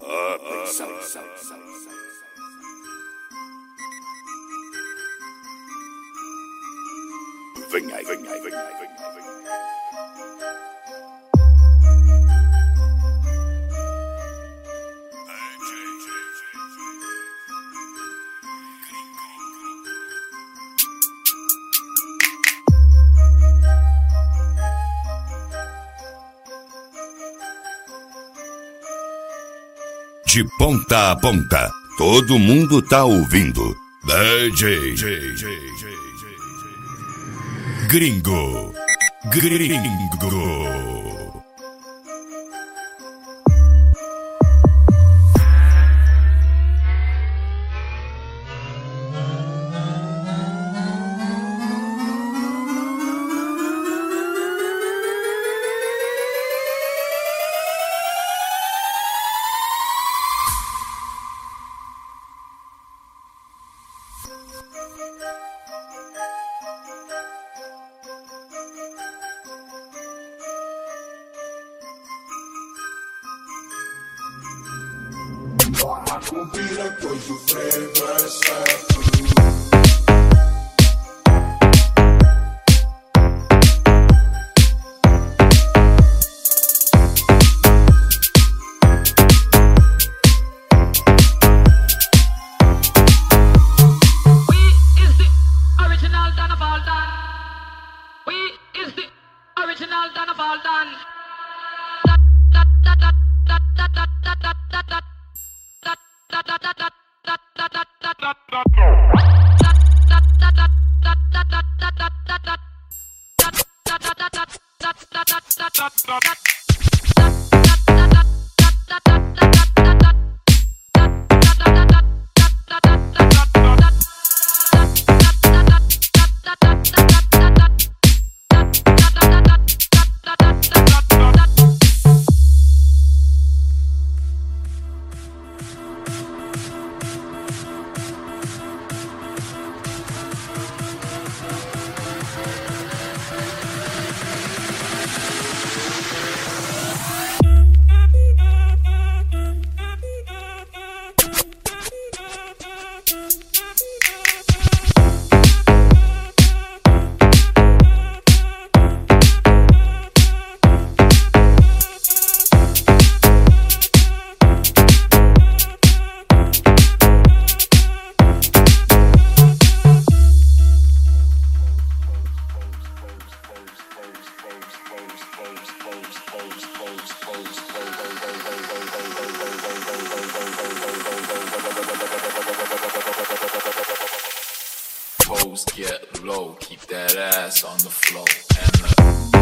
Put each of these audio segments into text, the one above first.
Vinh sound, sound, sound. Vinh Vinh Vinh Vinh Vinh Vinh De ponta a ponta, todo mundo tá ouvindo. DJ Gringo. Gringo. Cumpira, pois o frevo é certo. だだだだ low, keep that ass on the floor. Uh,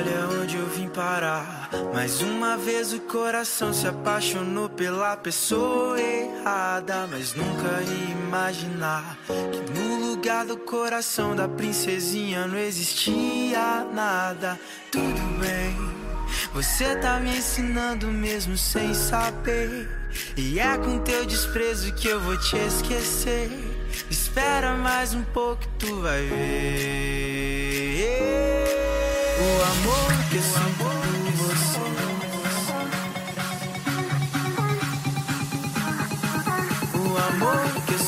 Olha onde eu vim parar. Mais uma vez o coração se apaixonou pela pessoa errada. Mas nunca ia imaginar que no lugar do coração da princesinha não existia nada. Tudo bem, você tá me ensinando mesmo sem saber. E é com teu desprezo que eu vou te esquecer. Espera mais um pouco, tu vai ver. O amor que eu sinto por você. O amor que eu